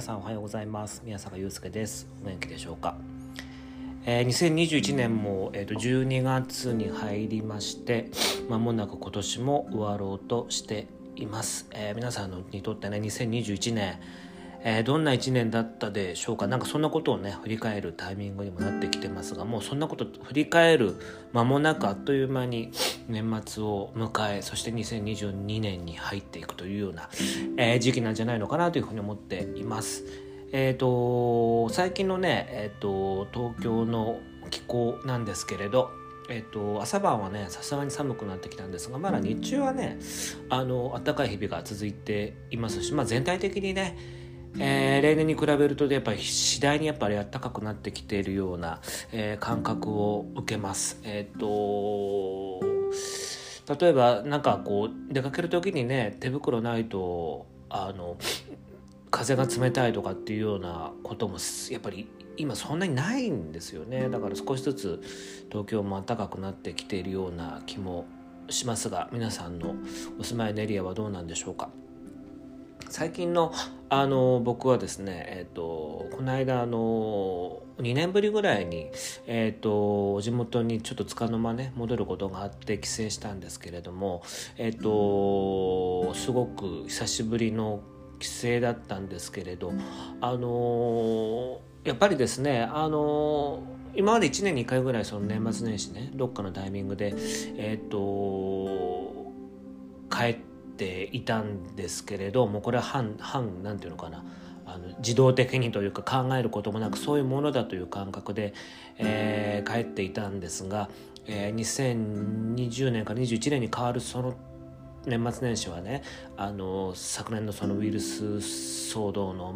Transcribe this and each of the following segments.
皆さんおはようございます。宮坂祐介です。お元気でしょうか、えー、2021年も、えーと、12月に入りましてまもなく今年も終わろうとしています、えー、皆さんにとってね2021年えー、どんな1年だったでしょうか？なんかそんなことをね振り返るタイミングにもなってきてますがもうそんなこと振り返る間もなくあっという間に年末を迎えそして2022年に入っていくというような、えー、時期なんじゃないのかなというふうに思っています。えーと、最近のね、えーと、東京の気候なんですけれどえっと、朝晩はねさすがに寒くなってきたんですがまだ日中はねあの暖かい日々が続いていますし、まあ、全体的にねえー、例年に比べるとやっぱり次第にやっぱり暖かくなってきているような、えー、感覚を受けます。えっ、と例えばなんかこう出かける時にね手袋ないとあの風が冷たいとかっていうようなこともやっぱり今そんなにないんですよねだから少しずつ東京も暖かくなってきているような気もしますが皆さんのお住まいのエリアはどうなんでしょうか？最近のあの僕はですね、えーと、この間あの2年ぶりぐらいに、えーと、地元にちょっとつかの間ね戻ることがあって帰省したんですけれども、えーと、すごく久しぶりの帰省だったんですけれどあのやっぱりですねあの今まで1年に1回ぐらいその年末年始ねどっかのタイミングでえっ、ー、と帰ってていたんですけれどもこれは反反なんていうのかな。あの自動的にというか考えることもなくそういうものだという感覚で、えー、帰っていたんですが、えー、2020年から21年に変わるその年末年始はねあの昨年のそのウイルス騒動の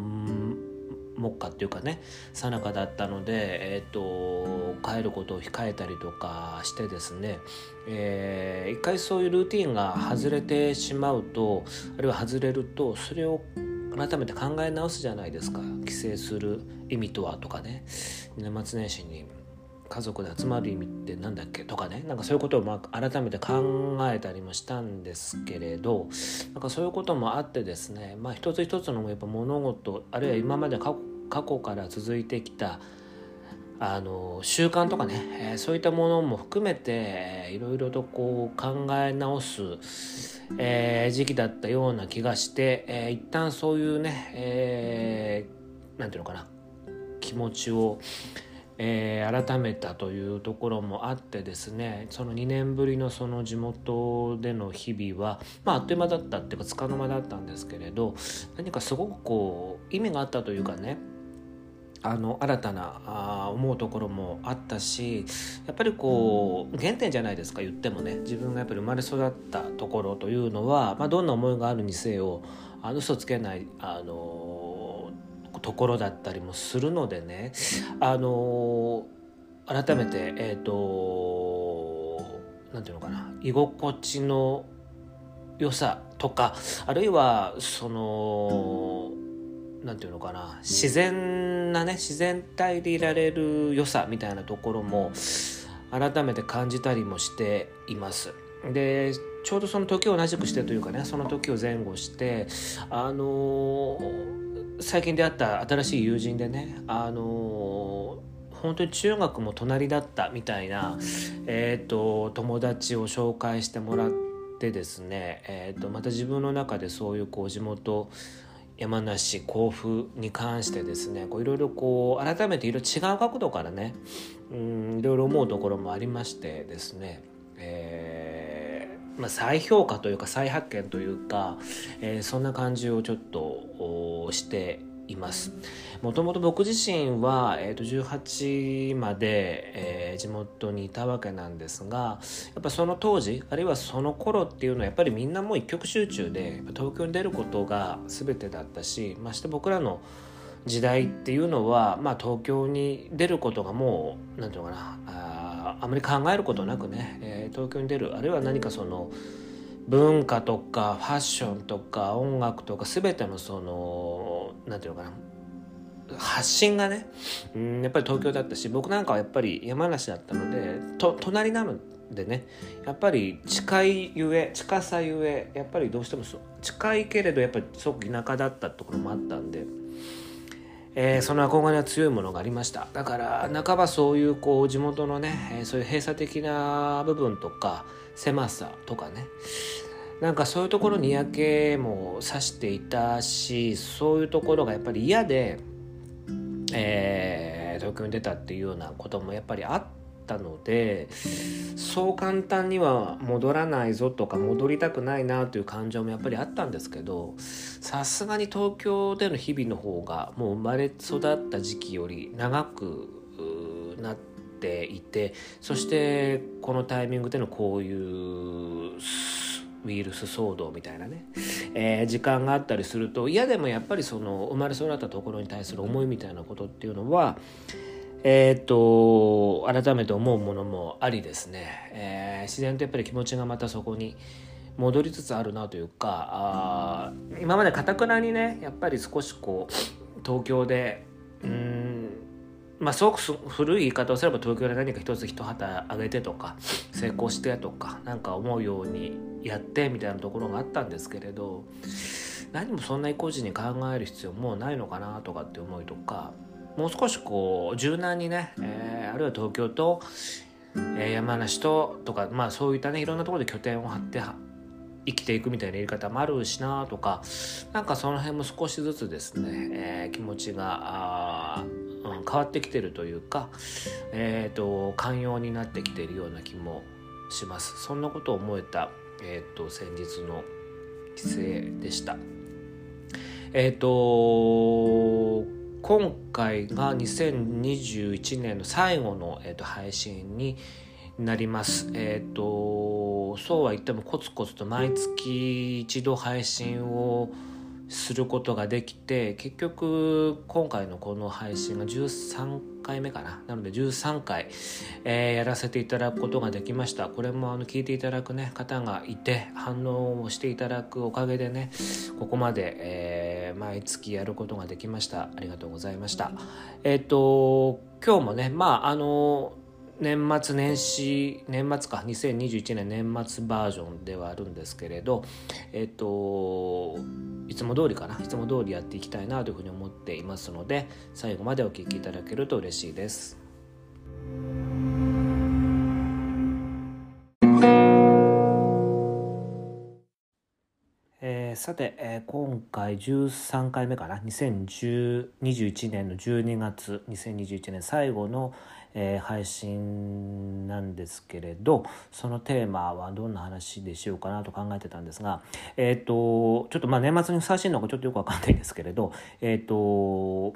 目下っていうかねさなかだったので、えーと、帰ることを控えたりとかしてですね、えー、一回そういうルーティンが外れてしまうとあるいは外れるとそれを改めて考え直すじゃないですか。帰省する意味とはとかね。年末年始に家族で集まる意味って何だっけ？とかね。なんかそういうことをまあ改めて考えたりもしたんですけれどなんかそういうこともあってですねまあ一つ一つのやっぱ物事あるいは今まで過去から続いてきたあの習慣とかね、えー、そういったものも含めていろいろとこう考え直す、えー、時期だったような気がして、えー、一旦そういうね、えー、なんていうのかな。気持ちを、えー、改めたというところもあってですねその2年ぶりのその地元での日々は、まあ、あっという間だったっていうかつかの間だったんですけれど何かすごくこう意味があったというかねあの新たなあ思うところもあったしやっぱりこう原点じゃないですか言ってもね。自分がやっぱり生まれ育ったところというのは、まあ、どんな思いがあるにせよあの嘘つけないあのところだったりもするのでねあの改めてえっ、ー、と何て言うのかな居心地の良さとかあるいはその何て言うのかな自然なね自然体でいられる良さみたいなところも改めて感じたりもしています。でちょうどその時を同じくしてというかねその時を前後してあの最近出会った新しい友人でねあの本当に中学も隣だったみたいな、えーと、友達を紹介してもらってですね、えーと、また自分の中でそういうこう地元山梨甲府に関してですねいろいろこう改めていろいろ違う角度からねいろいろ思うところもありましてですね、えーまあ、再評価というか再発見というか、えー、そんな感じをちょっとしています。もともと僕自身は、えー、と18まで、えー、地元にいたわけなんですがやっぱその当時あるいはその頃っていうのはやっぱりみんなもう一極集中で東京に出ることが全てだったしまして僕らの時代っていうのは、まあ、東京に出ることがもう何て言うのかなあまり考えることなくね、えー、東京に出るあるいは何かその文化とかファッションとか音楽とか全てのその何て言うのかな発信がね、うん、やっぱり東京だったし僕なんかはやっぱり山梨だったのでと隣なのでねやっぱり近いゆえ近さゆえやっぱりどうしても近いけれどやっぱりすごく田舎だったところもあったんでえー、その憧れは強いものがありました。だから半ばそういうこう地元のね、えー、そういう閉鎖的な部分とか狭さとかね。なんかそういうところに嫌気もさしていたしそういうところがやっぱり嫌で、えー、東京に出たっていうようなこともやっぱりあってたのでそう簡単には戻らないぞとか戻りたくないなという感情もやっぱりあったんですけどさすがに東京での日々の方がもう生まれ育った時期より長くなっていてそしてこのタイミングでのこういうウイルス騒動みたいなね、えー、時間があったりすると嫌でもやっぱりその生まれ育ったところに対する思いみたいなことっていうのはえっ、と改めて思うものもありですね、えー、自然とやっぱり気持ちがまたそこに戻りつつあるなというかあ今までかたくなにねやっぱり少しこう東京でうんまあすごく古い言い方をすれば東京で何か一つ一旗あげてとか成功してとか何か思うようにやってみたいなところがあったんですけれど何もそんな意固地に考える必要もうないのかなとかって思いとかもう少しこう柔軟にね、えー、あるいは東京と、えー、山梨ととかまあそういったねいろんなところで拠点を張って生きていくみたいなやり方もあるしなとかなんかその辺も少しずつですね、えー、気持ちがあ、うん、変わってきてるというか、えーと、寛容になってきているような気もしますそんなことを思えた、えーと、先日の帰省でした。えっ、ー、と今回が2021年の最後の、えーと、配信になります。えっ、ー、とそうは言ってもコツコツと毎月一度配信をすることができて結局今回のこの配信が13回目かな。なので13回、えー、やらせていただくことができました。これもあの聞いていただく、ね、方がいて反応をしていただくおかげでねここまで、えー、毎月やることができました。ありがとうございました。えっ、ー、と今日もねまああの年末年始年末か2021年年末バージョンではあるんですけれどえっといつも通りかないつも通りやっていきたいなというふうに思っていますので最後までお聴きいただけると嬉しいです。えー、さて、えー、今回13回目かな2021年の12月2021年最後の、えー、配信なんですけれどそのテーマはどんな話でしようかなと考えてたんですが、えーと、ちょっとまあ年末にふさわしいのかちょっとよくわかんないんですけれど、えーと、思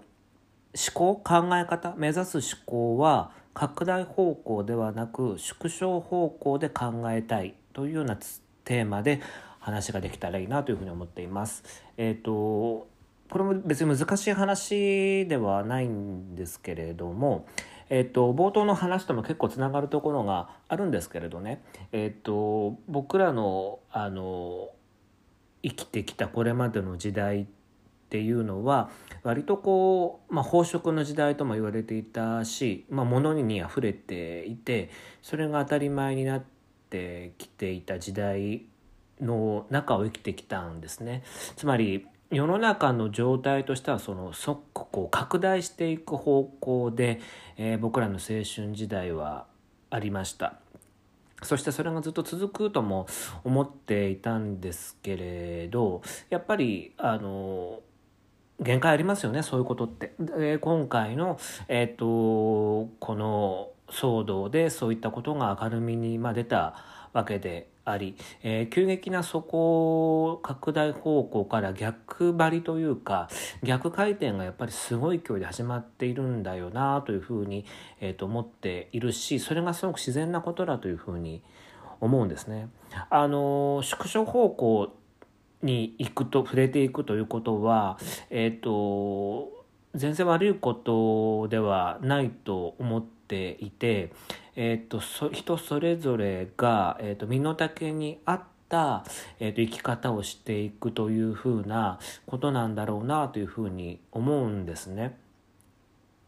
考考え方目指す思考は拡大方向ではなく縮小方向で考えたいというようなテーマで話ができたらいいなというふうに思っています。えーとこれも別に難しい話ではないんですけれども、えっと、冒頭の話とも結構つながるところがあるんですけれどね、えっと、僕らのあの生きてきたこれまでの時代っていうのは割とこう、まあ、飽食の時代とも言われていたし、まあ、物にあふれていてそれが当たり前になってきていた時代の中を生きてきたんですね。つまり世の中の状態としてはその即こう拡大していく方向で、えー、僕らの青春時代はありましたそしてそれがずっと続くとも思っていたんですけれどやっぱりあの限界ありますよねそういうことって。で今回の、えーと、この騒動でそういったことが明るみに、ま、出たわけであり、えー、急激なそこ拡大方向から逆張りというか逆回転がやっぱりすごい勢いで始まっているんだよなというふうに、えー、と思っているしそれがすごく自然なことだというふうに思うんですね。あの縮小方向に行くと触れていくということは、えっ、ー、と全然悪いことではないと思っていて、えーと、そ人それぞれが、えーと、身の丈に合った、えーと、生き方をしていくというふうなことなんだろうなというふうに思うんですね。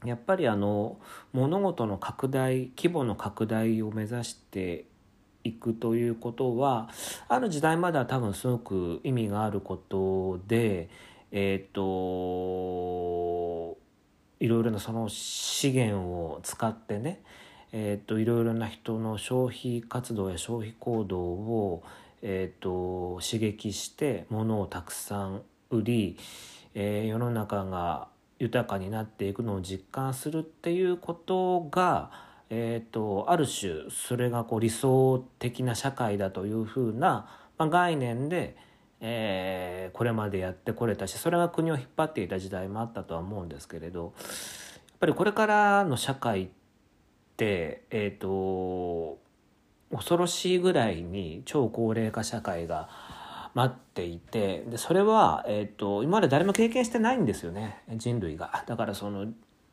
やっぱりあの物事の拡大規模の拡大を目指していくということはある時代までは多分すごく意味があることでえっ、ー、といろいろなその資源を使ってね、えーと、いろいろな人の消費活動や消費行動を、えーと、刺激して物をたくさん売り、えー、世の中が豊かになっていくのを実感するっていうことが、えーと、ある種それがこう理想的な社会だというふうな、まあ、概念で、えー、これまでやってこれたしそれが国を引っ張っていた時代もあったとは思うんですけれどやっぱりこれからの社会ってえっ、ー、と恐ろしいぐらいに超高齢化社会が待っていてでそれは、えーと、今まで誰も経験してないんですよね人類が。だからその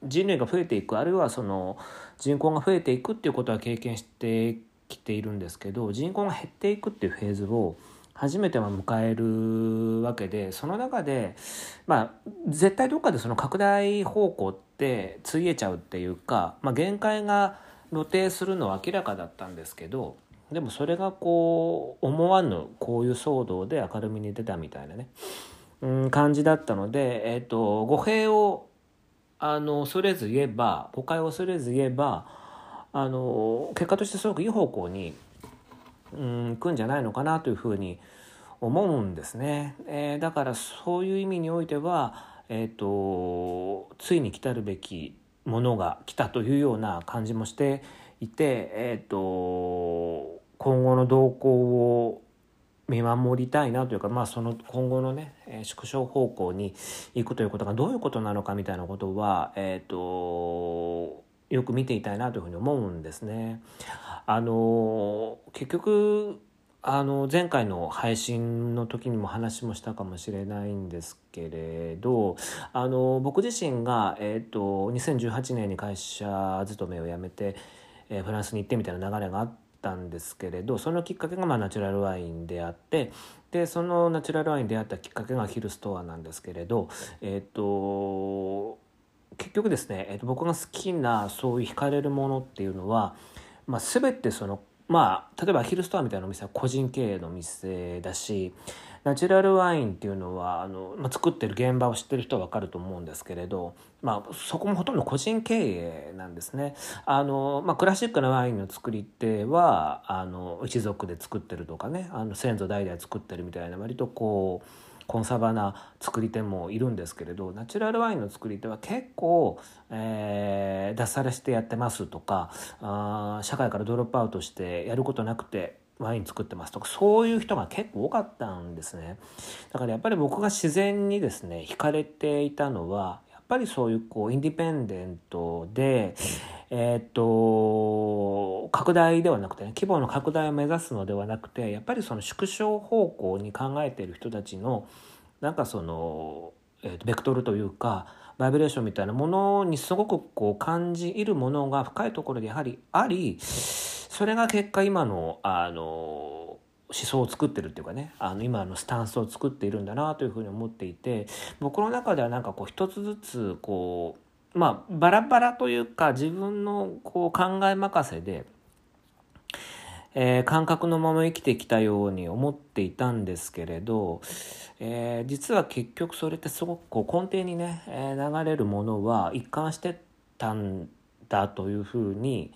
人類が増えていくあるいはその人口が増えていくっていうことは経験してきているんですけど人口が減っていくっていうフェーズを初めては迎えるわけでその中でまあ絶対どっかでその拡大方向ってついえちゃうっていうか、まあ、限界が露呈するのは明らかだったんですけどでもそれがこう思わぬこういう騒動で明るみに出たみたいなね、うん、感じだったので、えーと、語弊をあの恐れず言えば誤解を恐れず言えばあの結果としてすごくいい方向にうん行くんじゃないのかなというふうに思うんですね。えー、だからそういう意味においては、えーと、ついに来たるべきものが来たというような感じもしていて、えーと、今後の動向を見守りたいなというか、まあ、その今後のね縮小方向に行くということがどういうことなのかみたいなことは、えーとよく見ていたいなというふうに思うんですね。あの結局あの前回の配信の時にも話もしたかもしれないんですけれどあの僕自身が、えーと、2018年に会社勤めを辞めて、えー、フランスに行ってみたいな流れがあったんですけれどそのきっかけがまあナチュラルワインであってでそのナチュラルワインであったきっかけがヒルストアなんですけれどえっ、ー、と結局ですね、えー、と僕が好きなそういう惹かれるものっていうのはまあ、全てそのまあ例えばヒルストアみたいなお店は個人経営の店だしナチュラルワインっていうのはあの、まあ、作ってる現場を知ってる人は分かると思うんですけれど、まあ、そこもほとんど個人経営なんですね。あのまあ、クラシックなワインの作り手はあの一族で作ってるとかねあの先祖代々作ってるみたいな割とこう。コンサバな作り手もいるんですけれどナチュラルワインの作り手は結構、えー、脱サラしてやってますとかあ社会からドロップアウトしてやることなくてワイン作ってますとかそういう人が結構多かったんですね。だからやっぱり僕が自然にですね惹かれていたのはやっぱりそういうこうインディペンデントで、えっと拡大ではなくてね規模の拡大を目指すのではなくてやっぱりその縮小方向に考えている人たちのなんかその、えー、とベクトルというかバイブレーションみたいなものにすごくこう感じいるものが深いところでやはりありそれが結果今のあの思想を作ってるっていうかねあの今のスタンスを作っているんだなというふうに思っていて僕の中ではなんかこう一つずつこうまあバラバラというか自分のこう考え任せでえー、感覚のまま生きてきたように思っていたんですけれど、えー、実は結局それってすごくこう根底にね、えー、流れるものは一貫してたんだというふうに、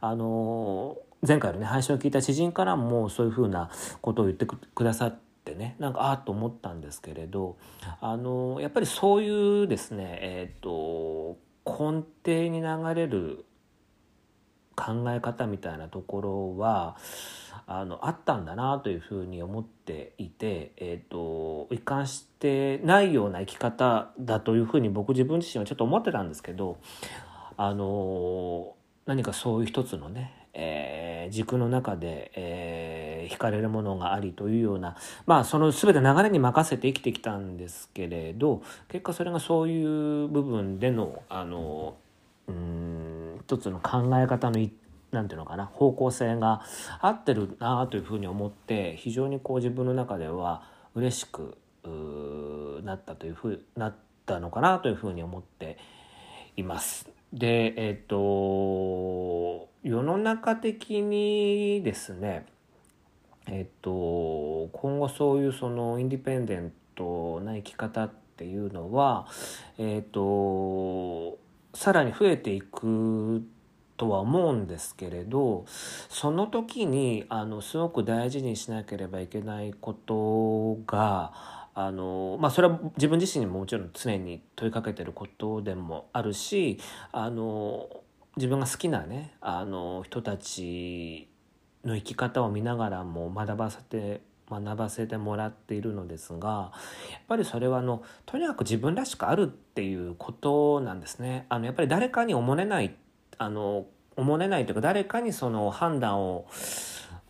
あの前回のね配信を聞いた知人からもそういうふうなことを言ってくださってねなんかああと思ったんですけれど、あのやっぱりそういうですね、えーと根底に流れる考え方みたいなところはあのあったんだなというふうに思っていて、えーと、一貫してないような生き方だというふうに僕自分自身はちょっと思ってたんですけどあの何かそういう一つのね、えー、軸の中で、えー、惹かれるものがありというようなまあその全て流れに任せて生きてきたんですけれど結果それがそういう部分でのあのうん一つの考え方のなんていうのかな方向性が合ってるなというふうに思って非常にこう自分の中では嬉しくなったというふうなったのかなというふうに思っています。でえっ、ー、と世の中的にですねえっ、と今後そういうそのインディペンデントな生き方っていうのはえっ、とさらに増えていくとは思うんですけれどその時にあのすごく大事にしなければいけないことがあのまあそれは自分自身にももちろん常に問いかけてることでもあるしあの自分が好きなねあの人たちの生き方を見ながらも学ばせて学ばせてもらっているのですがやっぱりそれはあのとにかく自分らしくあるっていうことなんですね。あのやっぱり誰かにおもれないあのおもれないというか誰かにその判断を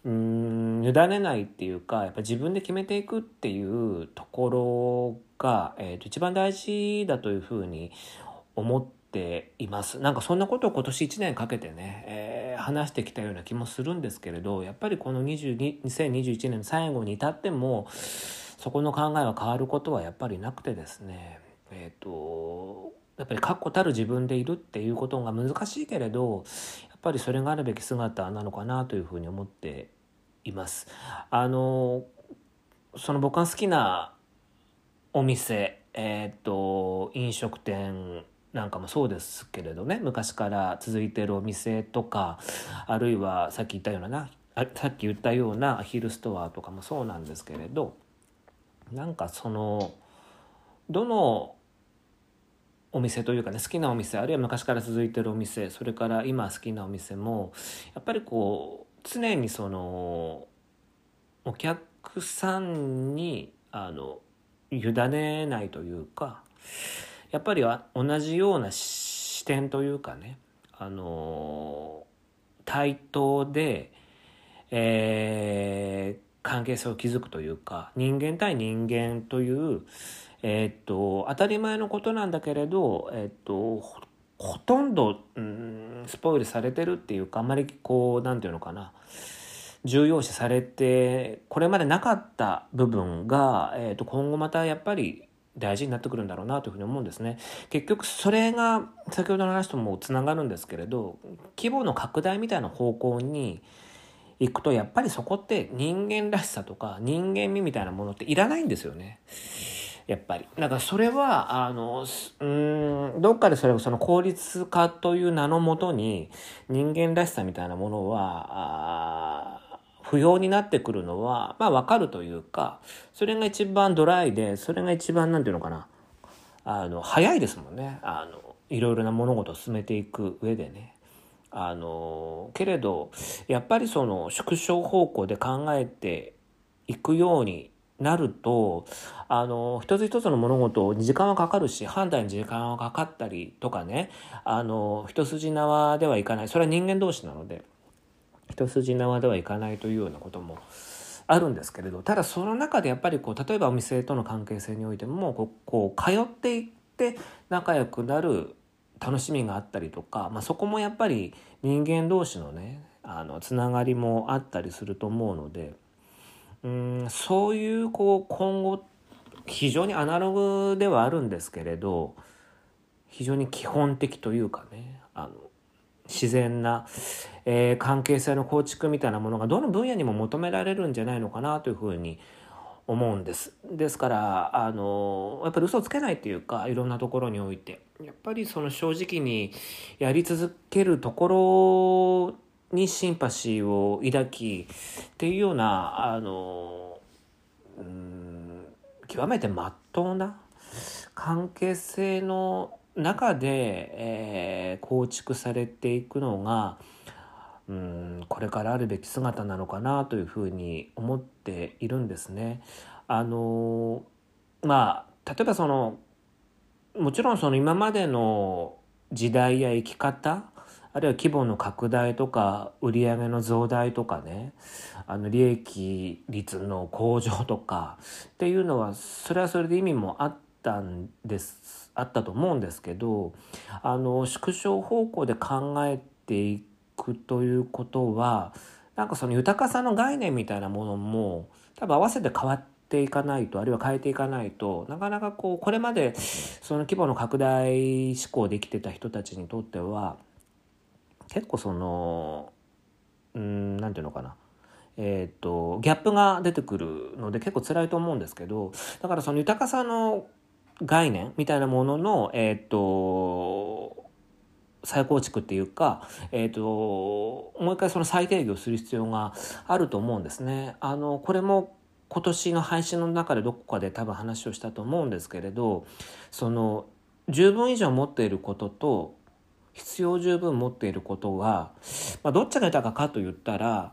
うん委ねないっていうかやっぱ自分で決めていくっていうところが、えー、と一番大事だというふうに思っています。なんかそんなことを今年1年かけてね、えー、話してきたような気もするんですけれどやっぱりこの22 2021年の最後に至ってもそこの考えは変わることはやっぱりなくてですねえっ、ー、とやっぱり確固たる自分でいるっていうことが難しいけれどやっぱりそれがあるべき姿なのかなというふうに思っています。あのその僕が好きなお店えっ、ー、と飲食店なんかもそうですけれどね昔から続いてるお店とかあるいはさっき言ったようななさっき言ったようなアヒルストアとかもそうなんですけれどなんかそのどのお店というかね好きなお店あるいは昔から続いてるお店それから今好きなお店もやっぱりこう常にそのお客さんにあの委ねないというかやっぱり同じような視点というかねあの対等で、えー、関係性を築くというか人間対人間というえー、っと当たり前のことなんだけれど、えー、っとほとんど、うん、スポイルされてるっていうかあんまりこう何て言うのかな重要視されてこれまでなかった部分が、えー、と今後またやっぱり大事になってくるんだろうなというふうに思うんですね。結局それが先ほどの話ともつながるんですけれど規模の拡大みたいな方向に行くとやっぱりそこって人間らしさとか人間味みたいなものっていらないんですよね。やっぱり。だからそれは、あの、うん、どっかでそれをその効率化という名のもとに人間らしさみたいなものは、不要になってくるのは、まあわかるというか、それが一番ドライで、それが一番なんていうのかな、あの、早いですもんね。あの、いろいろな物事を進めていく上でね。あの、けれど、やっぱりその縮小方向で考えていくようになるとあの一つ一つの物事に時間はかかるし判断に時間はかかったりとかねあの一筋縄ではいかないそれは人間同士なので一筋縄ではいかないというようなこともあるんですけれどただその中でやっぱりこう例えばお店との関係性においてもこう通っていって仲良くなる楽しみがあったりとか、まあ、そこもやっぱり人間同士のねあのつながりもあったりすると思うので。うんそういうこう今後非常にアナログではあるんですけれど非常に基本的というかねあの自然な、えー、関係性の構築みたいなものがどの分野にも求められるんじゃないのかなというふうに思うんです。ですからあのやっぱり嘘をつけないっていうかいろんなところにおいてやっぱりその正直にやり続けるところにシンパシーを抱きっていうようなあのうん極めてまっとうな関係性の中で、えー、構築されていくのがうんこれからあるべき姿なのかなというふうに思っているんですね。あのまあ例えばそのもちろんその今までの時代や生き方あるいは規模の拡大とか売上の増大とかねあの利益率の向上とかっていうのはそれはそれで意味もあったんですあったと思うんですけどあの縮小方向で考えていくということはなんかその豊かさの概念みたいなものも多分合わせて変わっていかないとあるいは変えていかないとなかなかこうこれまでその規模の拡大志向できてた人たちにとっては結構そのうんなんていうのかな。えーと、ギャップが出てくるので結構辛いと思うんですけどだからその豊かさの概念みたいなものの、えーと、再構築っていうか、えーと、もう一回その再定義をする必要があると思うんですね。あのこれも今年の配信の中でどこかで多分話をしたと思うんですけれどその十分以上持っていることと必要十分持っていることが、まあ、どっちが豊かかと言ったら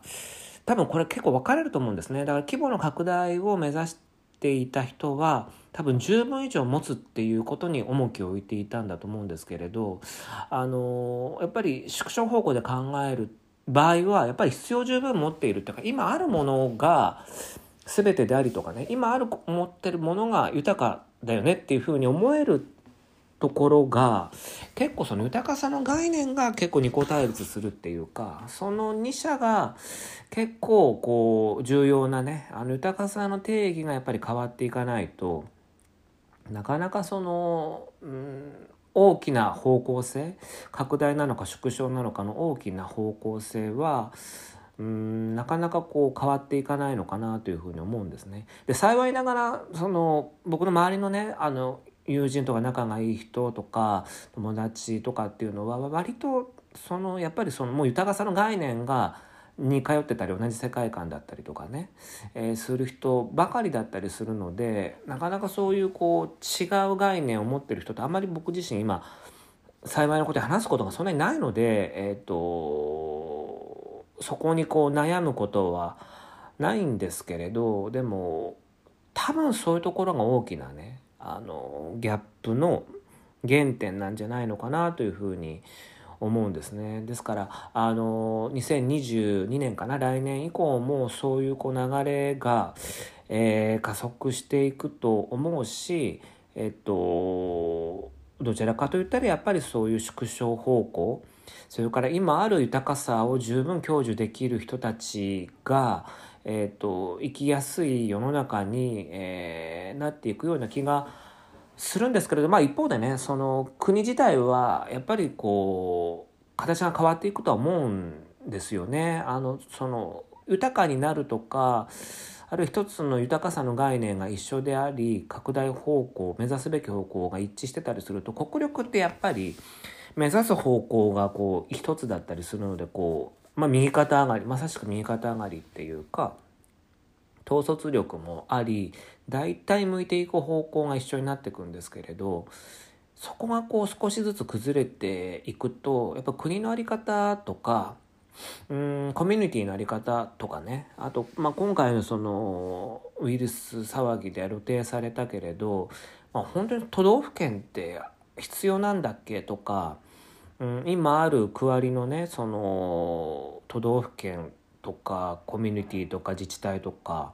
多分これ結構分かれると思うんですね。だから規模の拡大を目指していた人は多分十分以上持つっていうことに重きを置いていたんだと思うんですけれどあのやっぱり縮小方向で考える場合はやっぱり必要十分持っているっていうか今あるものが全てでありとかね今ある持ってるものが豊かだよねっていうふうに思えるところが結構その豊かさの概念が結構二個対立するっていうかその2者が結構こう重要なねあの豊かさの定義がやっぱり変わっていかないとなかなかその、うん、大きな方向性拡大なのか縮小なのかの大きな方向性はうんなかなかこう変わっていかないのかなというふうに思うんですね。で幸いながらその僕の周りのねあの友人とか仲がいい人とか友達とかっていうのは割とそのやっぱりそのもう豊かさの概念がに通ってたり同じ世界観だったりとかね、えー、する人ばかりだったりするのでなかなかそういうこう違う概念を持ってる人とあんまり僕自身今幸いなことで話すことがそんなにないので、えーとそこにこう悩むことはないんですけれどでも多分そういうところが大きなねあのギャップの原点なんじゃないのかなというふうに思います思うんですね。ですからあの2022年かな？来年以降もそういうこう流れが、えー、加速していくと思うしえっとどちらかといったらやっぱりそういう縮小方向それから今ある豊かさを十分享受できる人たちがえーと、生きやすい世の中に、えー、なっていくような気がするんですけれど、まあ、一方でねその国自体はやっぱりこう形が変わっていくとは思うんですよね。あのその豊かになるとかある一つの豊かさの概念が一緒であり拡大方向目指すべき方向が一致してたりすると国力ってやっぱり目指す方向がこう一つだったりするのでこうまあ、右肩上がりまさしく右肩上がりっていうか統率力もあり大体向いていく方向が一緒になっていくんですけれどそこがこう少しずつ崩れていくとやっぱ国の在り方とかうんコミュニティの在り方とかねあと、まあ、今回のそのウイルス騒ぎで露呈されたけれど、まあ、本当に都道府県って必要なんだっけとかうん、今ある区割りのねその都道府県とかコミュニティとか自治体とか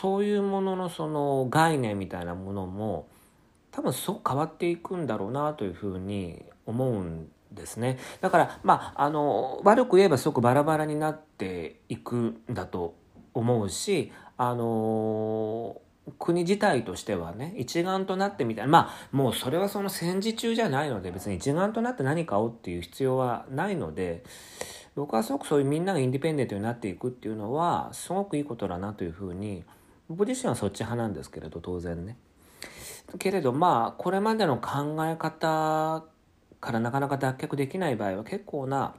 そういうもののその概念みたいなものも多分すごく変わっていくんだろうなというふうに思うんですね。だからまああの悪く言えばすごくバラバラになっていくんだと思うしあの国自体としてはね一丸となってみたいなまあもうそれはその戦時中じゃないので別に一丸となって何かをっていう必要はないので僕はすごくそういうみんながインディペンデントになっていくっていうのはすごくいいことだなというふうに僕自身はそっち派なんですけれど当然ね。けれどまあこれまでの考え方からなかなか脱却できない場合は結構な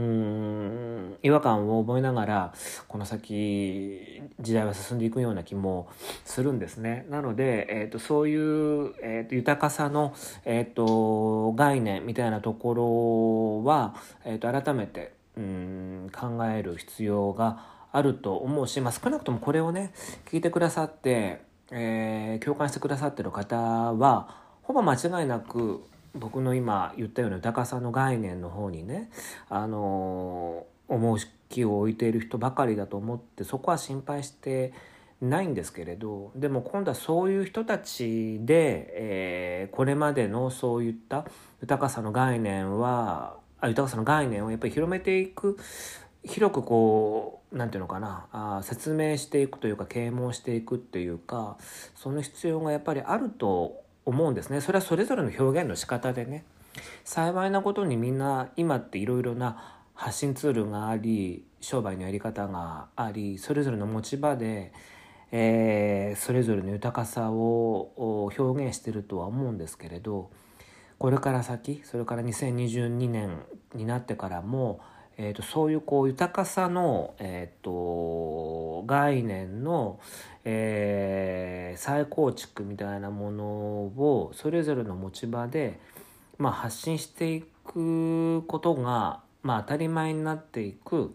うん違和感を覚えながらこの先時代は進んでいくような気もするんですね。なので、えーと、そういう、えーと、豊かさの、えーと、概念みたいなところは、えー、と改めてうん考える必要があると思うし、まあ、少なくともこれをね聞いてくださって、えー、共感してくださってる方はほぼ間違いなく僕の今言ったような豊かさの概念の方にねあの思う気を置いている人ばかりだと思ってそこは心配してないんですけれどでも今度はそういう人たちで、えー、これまでのそういった豊かさの概念はあ豊かさの概念をやっぱり広めていく広くこう何て言うのかなあ説明していくというか啓蒙していくっていうかその必要がやっぱりあると思うんですね。それはそれぞれの表現の仕方でね。幸いなことにみんな今っていろいろな発信ツールがあり商売のやり方がありそれぞれの持ち場で、えー、それぞれの豊かさを表現してるとは思うんですけれどこれから先それから2022年になってからも、えーと、そういうこう豊かさの、えーと、概念の、えー、再構築みたいなものをそれぞれの持ち場で、まあ、発信していくことが、まあ、当たり前になっていく。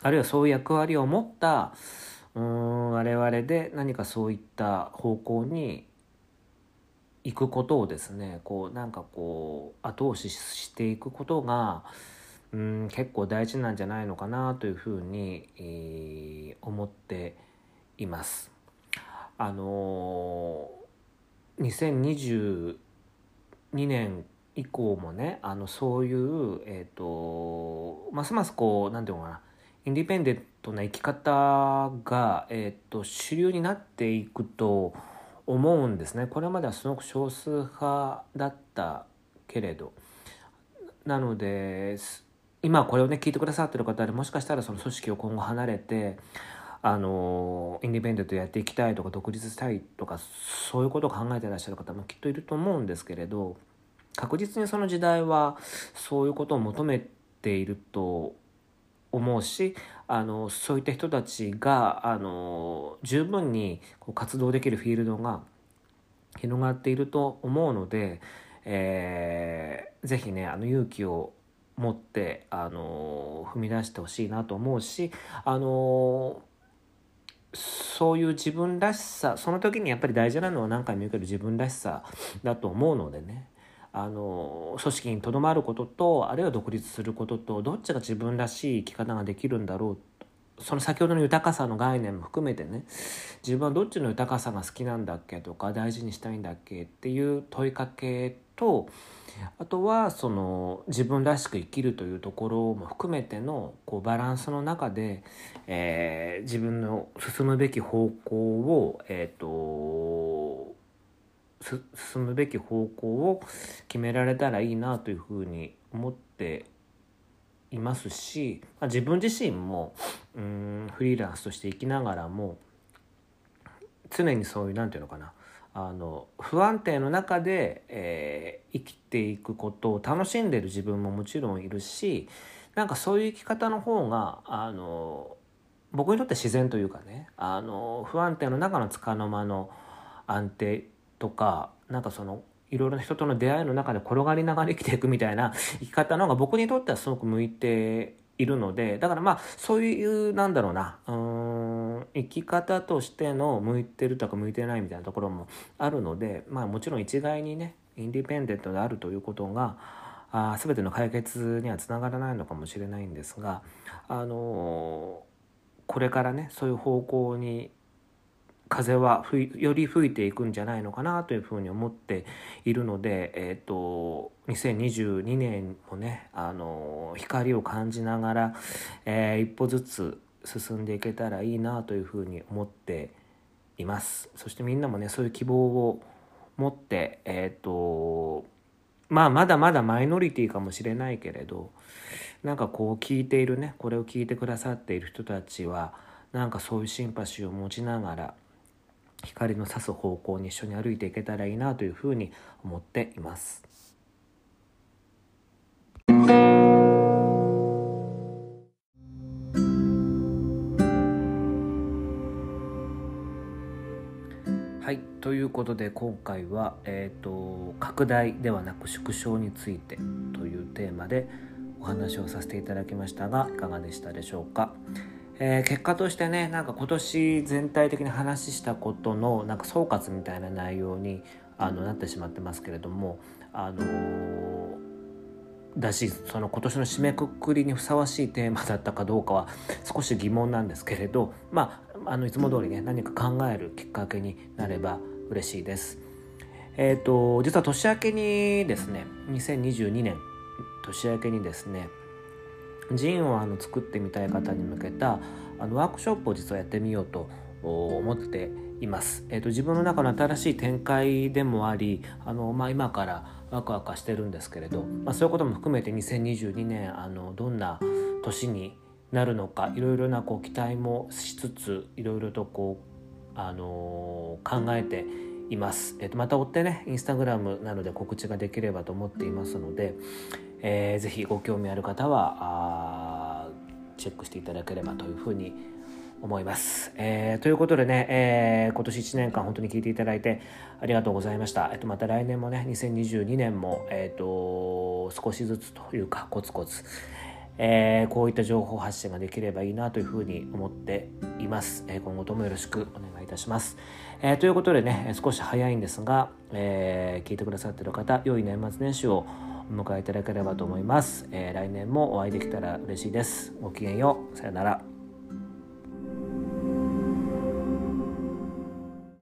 あるいはそういう役割を持ったうん我々で何かそういった方向に行くことをですねこうなんかこう後押ししていくことがうん結構大事なんじゃないのかなというふうに、えー、思っています。あのー、2022年以降もねあのそういう、えーと、ますますこう何て言うのかなインディペンデントな生き方が、えーと、主流になっていくと思うんですね。これまではすごく少数派だったけれど。なので今これをね聞いてくださってる方でもしかしたらその組織を今後離れてあのインディペンデントやっていきたいとか独立したいとかそういうことを考えてらっしゃる方もきっといると思うんですけれど確実にその時代はそういうことを求めていると思うしあのそういった人たちがあの十分にこう活動できるフィールドが広がっていると思うので、えー、ぜひねあの勇気を持ってあの踏み出してほしいなと思うしあのそういう自分らしさその時にやっぱり大事なのは何回も言うけど自分らしさだと思うのでね。あの組織にとどまることとあるいは独立することとどっちが自分らしい生き方ができるんだろうその先ほどの豊かさの概念も含めてね。自分はどっちの豊かさが好きなんだっけとか大事にしたいんだっけっていう問いかけとあとはその自分らしく生きるというところも含めてのこうバランスの中で、えー、自分の進むべき方向を、えーと進むべき方向を決められたらいいなというふうに思っていますし、まあ、自分自身もうんフリーランスとして生きながらも常にそういう何て言うのかなあの不安定の中で、えー、生きていくことを楽しんでる自分ももちろんいるしなんかそういう生き方の方があの僕にとって自然というかねあの不安定の中の束の間の安定とかなんかそのいろいろな人との出会いの中で転がりながら生きていくみたいな生き方の方が僕にとってはすごく向いているのでだからまあそういうなんだろうなうん生き方としての向いてるとか向いてないみたいなところもあるのでまあもちろん一概にねインディペンデントであるということがあ全ての解決にはつながらないのかもしれないんですがあのこれからねそういう方向に風はより吹いていくんじゃないのかなというふうに思っているので、えーと、2022年もねあの光を感じながら、えー、一歩ずつ進んでいけたらいいなというふうに思っています。そしてみんなもねそういう希望を持ってえっ、ー、とまあまだまだマイノリティかもしれないけれどなんかこう聞いているねこれを聞いてくださっている人たちはなんかそういうシンパシーを持ちながら光の差す方向に一緒に歩いていけたらいいなというふうに思っています。はい、ということで今回は、えーと、拡大ではなく縮小についてというテーマでお話をさせていただきましたがいかがでしたでしょうか？えー、結果としてねなんか今年全体的に話したことのなんか総括みたいな内容にあのなってしまってますけれどもあのー、だしその今年の締めくくりにふさわしいテーマだったかどうかは少し疑問なんですけれどまああのいつも通りね何か考えるきっかけになれば嬉しいです。えっ、ー、と実は年明けにですね2022年年明けにですねジンをあの作ってみたい方に向けたあのワークショップを実はやってみようと思っています。えーと、自分の中の新しい展開でもありあの、まあ、今からワクワクしてるんですけれど、まあ、そういうことも含めて2022年あのどんな年になるのかいろいろなこう期待もしつついろいろとこう、あのー、考えています。え、ー、と、また追ってね、インスタグラムなどで告知ができればと思っていますので、えー、ぜひご興味ある方はチェックしていただければというふうに思います。えー、ということでね、えー、今年1年間本当に聞いていただいてありがとうございました。えっと、また来年もね、2022年も、えっと、少しずつというか、コツコツ、え、こういった情報発信ができればいいなというふうに思っています。え、今後ともよろしくお願いいたします。えー、ということでね、少し早いんですが、えー、聞いてくださってる方、良い年末年始をお迎えいただければと思います。えー、来年もお会いできたら嬉しいです。ごきげんよう。さよなら。